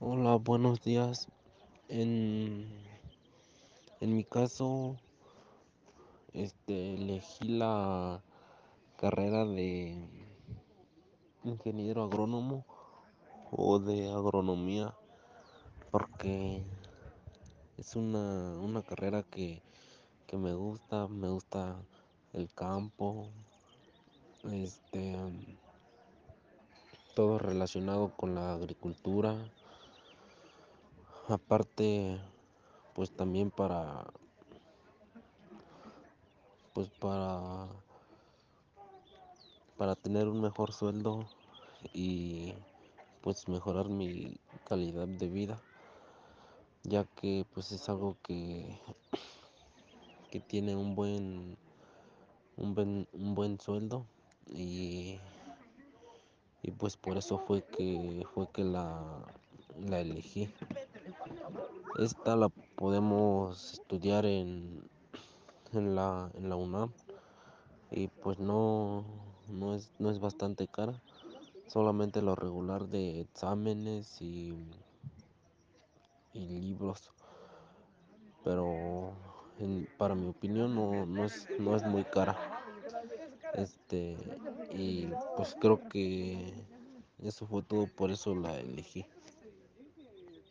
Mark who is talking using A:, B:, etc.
A: Hola, buenos días. En, en mi caso, este, elegí la carrera de ingeniero agrónomo o de agronomía porque es una, una carrera que, que me gusta, me gusta el campo, este, todo relacionado con la agricultura. Aparte, pues también para pues para, para tener un mejor sueldo y pues mejorar mi calidad de vida, ya que pues es algo que, que tiene un buen, un buen, un buen sueldo y, y pues por eso fue que fue que la, la elegí. Esta la podemos estudiar en, en la, en la UNAM y pues no, no es, no es bastante cara, solamente lo regular de exámenes y, y libros, pero en- para mi opinión no, no es, no es muy cara. Este, y pues creo que eso fue todo, por eso la elegí.